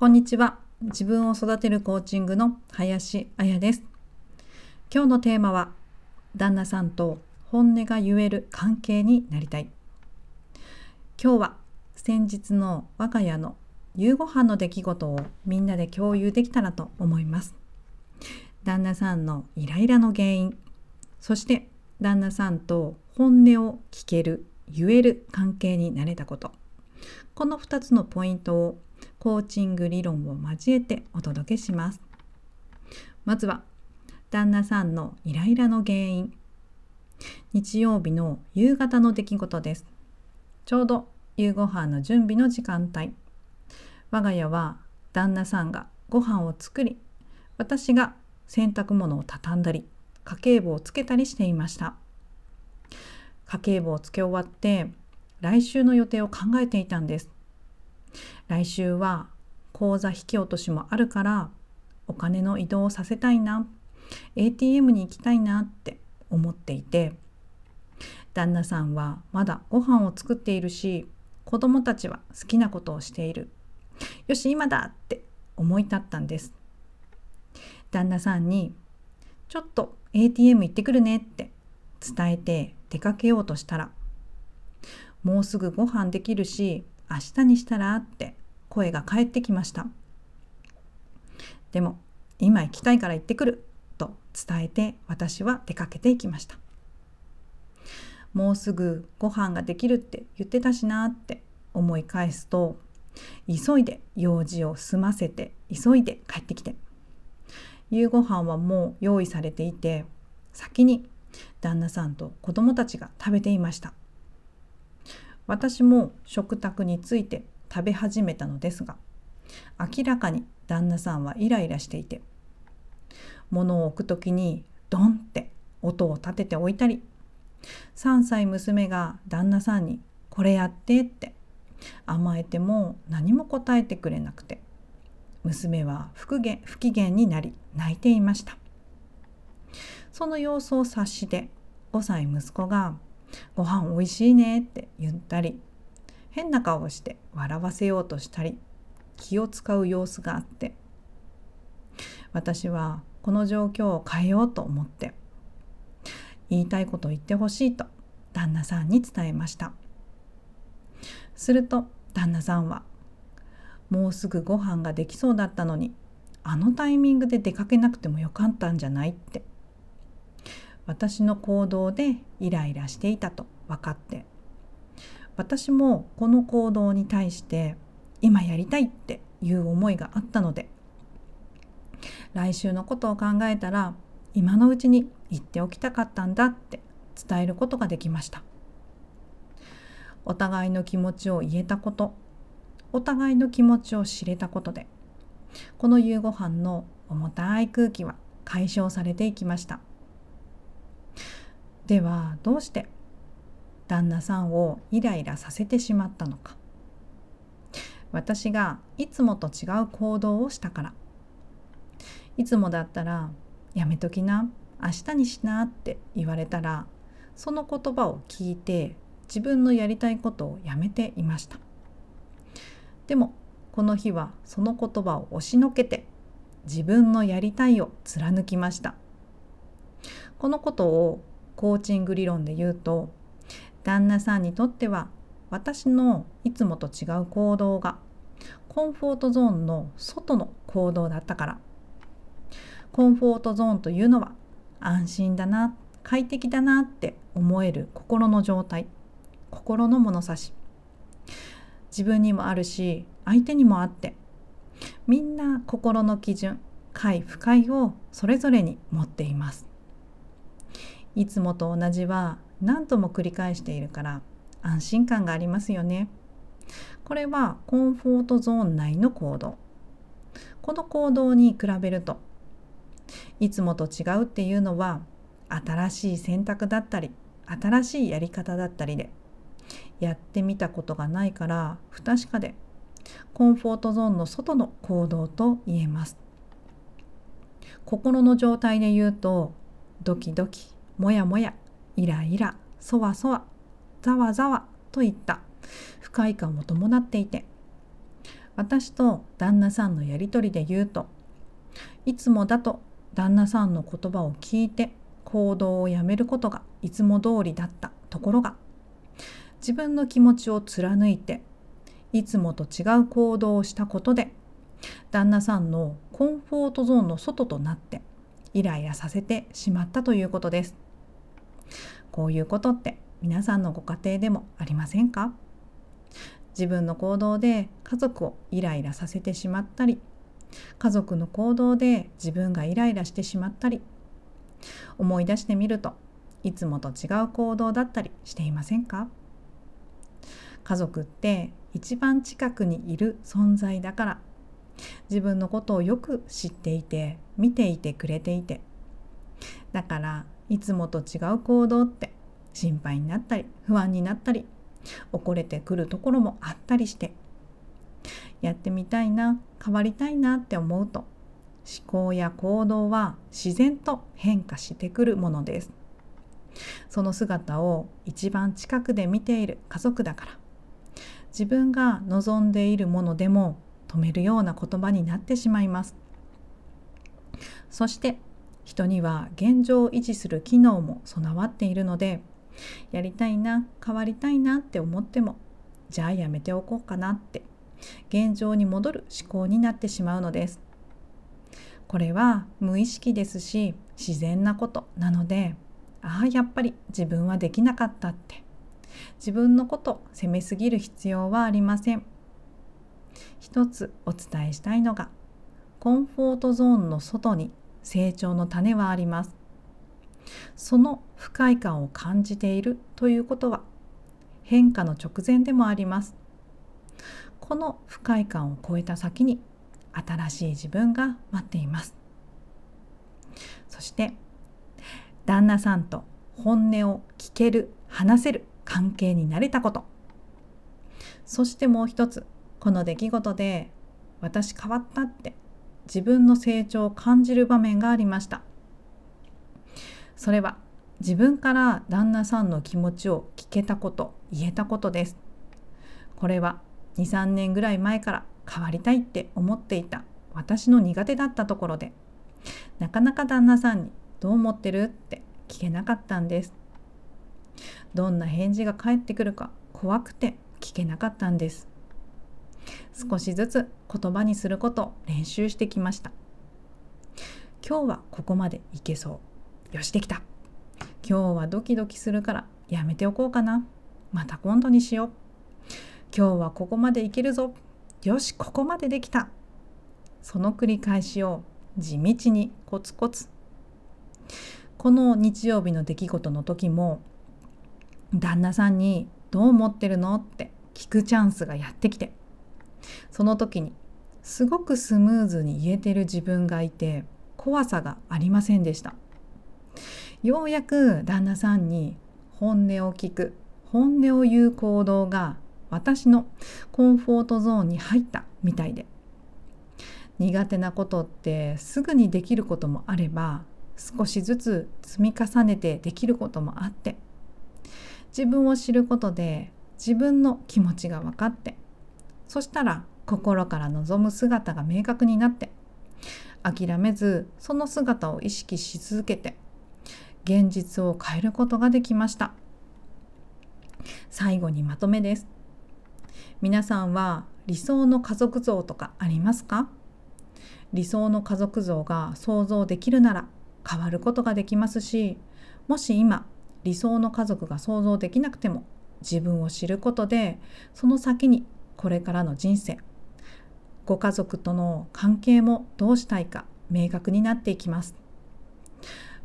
こんにちは。自分を育てるコーチングの林彩です。今日のテーマは、旦那さんと本音が言える関係になりたい。今日は先日の我が家の夕ご飯の出来事をみんなで共有できたらと思います。旦那さんのイライラの原因、そして旦那さんと本音を聞ける、言える関係になれたこと。この2つのポイントをコーチング理論を交えてお届けします。まずは旦那さんのイライラの原因。日曜日の夕方の出来事です。ちょうど夕ご飯の準備の時間帯。我が家は旦那さんがご飯を作り、私が洗濯物を畳んだり、家計簿をつけたりしていました。家計簿をつけ終わって来週の予定を考えていたんです。来週は口座引き落としもあるからお金の移動をさせたいな。ATM に行きたいなって思っていて。旦那さんはまだご飯を作っているし子供たちは好きなことをしている。よし今だって思い立ったんです。旦那さんにちょっと ATM 行ってくるねって伝えて出かけようとしたらもうすぐご飯できるし明日にしたらって声が返ってきました。でも今行きたいから行ってくると伝えて私は出かけていきました。もうすぐご飯ができるって言ってたしなって思い返すと急いで用事を済ませて急いで帰ってきて夕ご飯はもう用意されていて先に旦那さんと子供たちが食べていました私も食卓について食べ始めたのですが明らかに旦那さんはイライラしていて物を置く時にドンって音を立てて置いたり3歳娘が旦那さんに「これやって」って甘えても何も答えてくれなくて娘は不機不機嫌になり泣いていました。その様子を察して5歳息子が「ご飯おいしいね」って言ったり変な顔をして笑わせようとしたり気を使う様子があって私はこの状況を変えようと思って言いたいことを言ってほしいと旦那さんに伝えました。すると旦那さんはもうすぐご飯ができそうだったのにあのタイミングで出かけなくてもよかったんじゃない？って私の行動でイライラしていたと分かって。私もこの行動に対して今やりたいっていう思いがあったので。来週のことを考えたら今のうちに言っておきたかったんだって伝えることができました。お互いの気持ちを言えたことお互いの気持ちを知れたことでこの夕ご飯の重たい空気は解消されていきました。ではどうして旦那さんをイライラさせてしまったのか。私がいつもと違う行動をしたから。いつもだったら「やめときな明日にしな」って言われたらその言葉を聞いて自分のやりたいことをやめていました。でもこの日はその言葉を押しのけて自分のやりたいを貫きました。このことをコーチング理論で言うと旦那さんにとっては私のいつもと違う行動がコンフォートゾーンの外の行動だったから。コンフォートゾーンというのは安心だな快適だなって思える心の状態。心の物差し。自分にもあるし相手にもあって。みんな心の基準快不快をそれぞれに持っています。いつもと同じは何度も繰り返しているから安心感がありますよね。これはコンフォートゾーン内の行動。この行動に比べるといつもと違うっていうのは新しい選択だったり新しいやり方だったりでやってみたことがないから不確かでコンフォートゾーンの外の行動と言えます心の状態で言うとドキドキもやもやイライラそわそわざわざわといった不快感を伴っていて私と旦那さんのやり取りで言うといつもだと旦那さんの言葉を聞いて行動をやめることがいつも通りだったところが自分の気持ちを貫いていつもと違う行動をしたことで旦那さんのコンフォートゾーンの外となってイライラさせてしまったということです。こういうことって皆さんのご家庭でもありませんか？自分の行動で家族をイライラさせてしまったり家族の行動で自分がイライラしてしまったり思い出してみるといつもと違う行動だったりしていませんか？家族って一番近くにいる存在だから自分のことをよく知っていて見ていてくれていてだからいつもと違う行動って心配になったり不安になったり怒れてくるところもあったりしてやってみたいな変わりたいなって思うと思考や行動は自然と変化してくるものです。その姿を一番近くで見ている家族だから自分が望んでいるものでも止めるような言葉になってしまいます。そして人には現状を維持する機能も備わっているのでやりたいな変わりたいなって思ってもじゃあやめておこうかなって現状に戻る思考になってしまうのです。これは無意識ですし自然なことなのでああやっぱり自分はできなかったって自分のこと責めすぎる必要はありません。一つお伝えしたいのがコンフォートゾーンの外に成長の種はあります。その不快感を感じているということは変化の直前でもあります。この不快感を超えた先に新しい自分が待っています。そして旦那さんと本音を聞ける話せる関係になれたこと。そしてもう一つこの出来事で私変わったって自分の成長を感じる場面がありました。それは自分から旦那さんの気持ちを聞けたこと言えたことです。これは23年ぐらい前から変わりたいって思っていた私の苦手だったところでなかなか旦那さんに「どう思ってる?」って聞けなかったんです。どんな返事が返ってくるか怖くて聞けなかったんです。少しずつ言葉にすることを練習してきました。今日はここまでいけそう。よしできた。今日はドキドキするからやめておこうかな。また今度にしよう。今日はここまでいけるぞ。よしここまでできた。その繰り返しを地道にコツコツ。この日曜日の出来事の時も旦那さんに「どう思ってるの?」って聞くチャンスがやってきて。その時にすごくスムーズに言えてる自分がいて怖さがありませんでした。ようやく旦那さんに本音を聞く本音を言う行動が私のコンフォートゾーンに入ったみたいで。苦手なことってすぐにできることもあれば少しずつ積み重ねてできることもあって。自分を知ることで自分の気持ちが分かって。そしたら心から望む姿が明確になって諦めずその姿を意識し続けて現実を変えることができました。最後にまとめです。皆さんは理想の家族像とかありますか？理想の家族像が想像できるなら変わることができますしもし今理想の家族が想像できなくても自分を知ることでその先にこれからの人生ご家族との関係もどうしたいか明確になっていきます。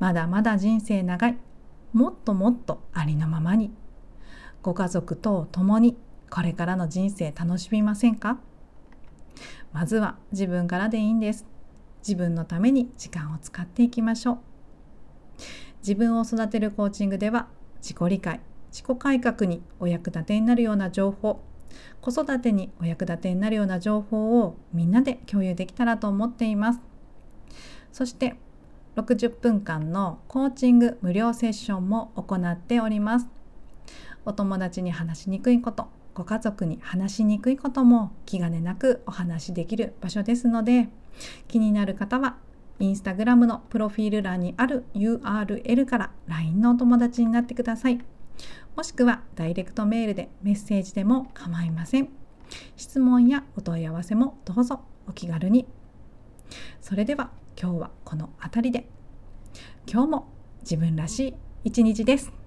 まだまだ人生長い。もっともっとありのままに。ご家族と共にこれからの人生楽しみませんか？まずは自分からでいいんです。自分のために時間を使っていきましょう。自分を育てるコーチングでは自己理解自己改革にお役立てになるような情報子育てにお役立てになるような情報をみんなで共有できたらと思っていますそして60分間のコーチング無料セッションも行っておりますお友達に話しにくいことご家族に話しにくいことも気兼ねなくお話しできる場所ですので気になる方はインスタグラムのプロフィール欄にある URL から LINE のお友達になってください。もしくはダイレクトメールでメッセージでも構いません。質問やお問い合わせもどうぞお気軽に。それでは今日はこの辺りで今日も自分らしい一日です。